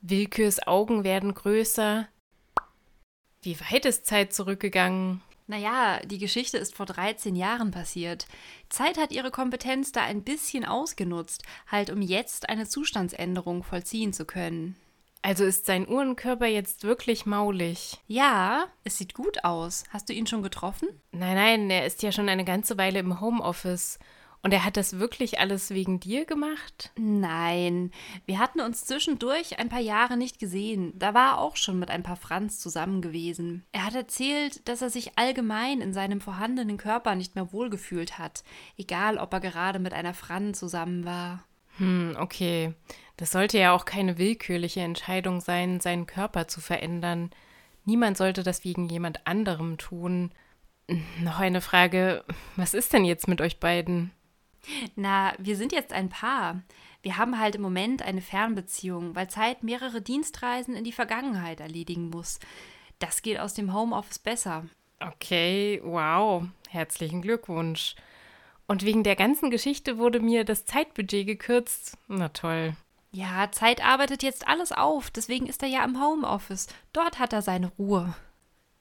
Willkürs Augen werden größer. Wie weit ist Zeit zurückgegangen? Naja, die Geschichte ist vor 13 Jahren passiert. Zeit hat ihre Kompetenz da ein bisschen ausgenutzt, halt um jetzt eine Zustandsänderung vollziehen zu können. Also ist sein Uhrenkörper jetzt wirklich maulig? Ja, es sieht gut aus. Hast du ihn schon getroffen? Nein, nein, er ist ja schon eine ganze Weile im Homeoffice. Und er hat das wirklich alles wegen dir gemacht? Nein, wir hatten uns zwischendurch ein paar Jahre nicht gesehen. Da war er auch schon mit ein paar Franz zusammen gewesen. Er hat erzählt, dass er sich allgemein in seinem vorhandenen Körper nicht mehr wohlgefühlt hat, egal ob er gerade mit einer Franz zusammen war. Hm, okay. Das sollte ja auch keine willkürliche Entscheidung sein, seinen Körper zu verändern. Niemand sollte das wegen jemand anderem tun. Noch eine Frage, was ist denn jetzt mit euch beiden? Na, wir sind jetzt ein Paar. Wir haben halt im Moment eine Fernbeziehung, weil Zeit mehrere Dienstreisen in die Vergangenheit erledigen muss. Das geht aus dem Homeoffice besser. Okay, wow. Herzlichen Glückwunsch. Und wegen der ganzen Geschichte wurde mir das Zeitbudget gekürzt. Na toll. Ja, Zeit arbeitet jetzt alles auf, deswegen ist er ja im Homeoffice. Dort hat er seine Ruhe.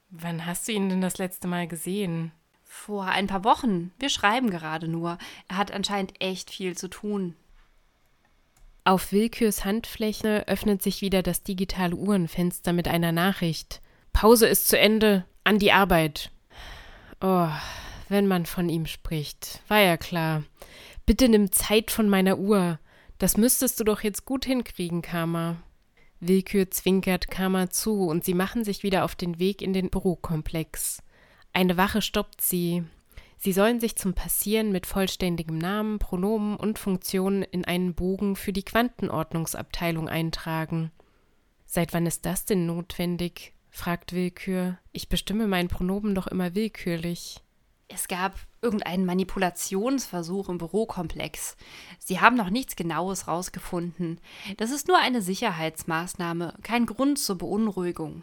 Wann hast du ihn denn das letzte Mal gesehen? Vor ein paar Wochen. Wir schreiben gerade nur. Er hat anscheinend echt viel zu tun. Auf Willkürs Handfläche öffnet sich wieder das digitale Uhrenfenster mit einer Nachricht. Pause ist zu Ende. An die Arbeit. Oh, wenn man von ihm spricht. War ja klar. Bitte nimm Zeit von meiner Uhr. Das müsstest du doch jetzt gut hinkriegen, Karma. Willkür zwinkert Karma zu und sie machen sich wieder auf den Weg in den Bürokomplex. Eine Wache stoppt sie. Sie sollen sich zum Passieren mit vollständigem Namen, Pronomen und Funktionen in einen Bogen für die Quantenordnungsabteilung eintragen. Seit wann ist das denn notwendig? fragt Willkür. Ich bestimme mein Pronomen doch immer willkürlich. Es gab irgendeinen Manipulationsversuch im Bürokomplex. Sie haben noch nichts Genaues rausgefunden. Das ist nur eine Sicherheitsmaßnahme, kein Grund zur Beunruhigung.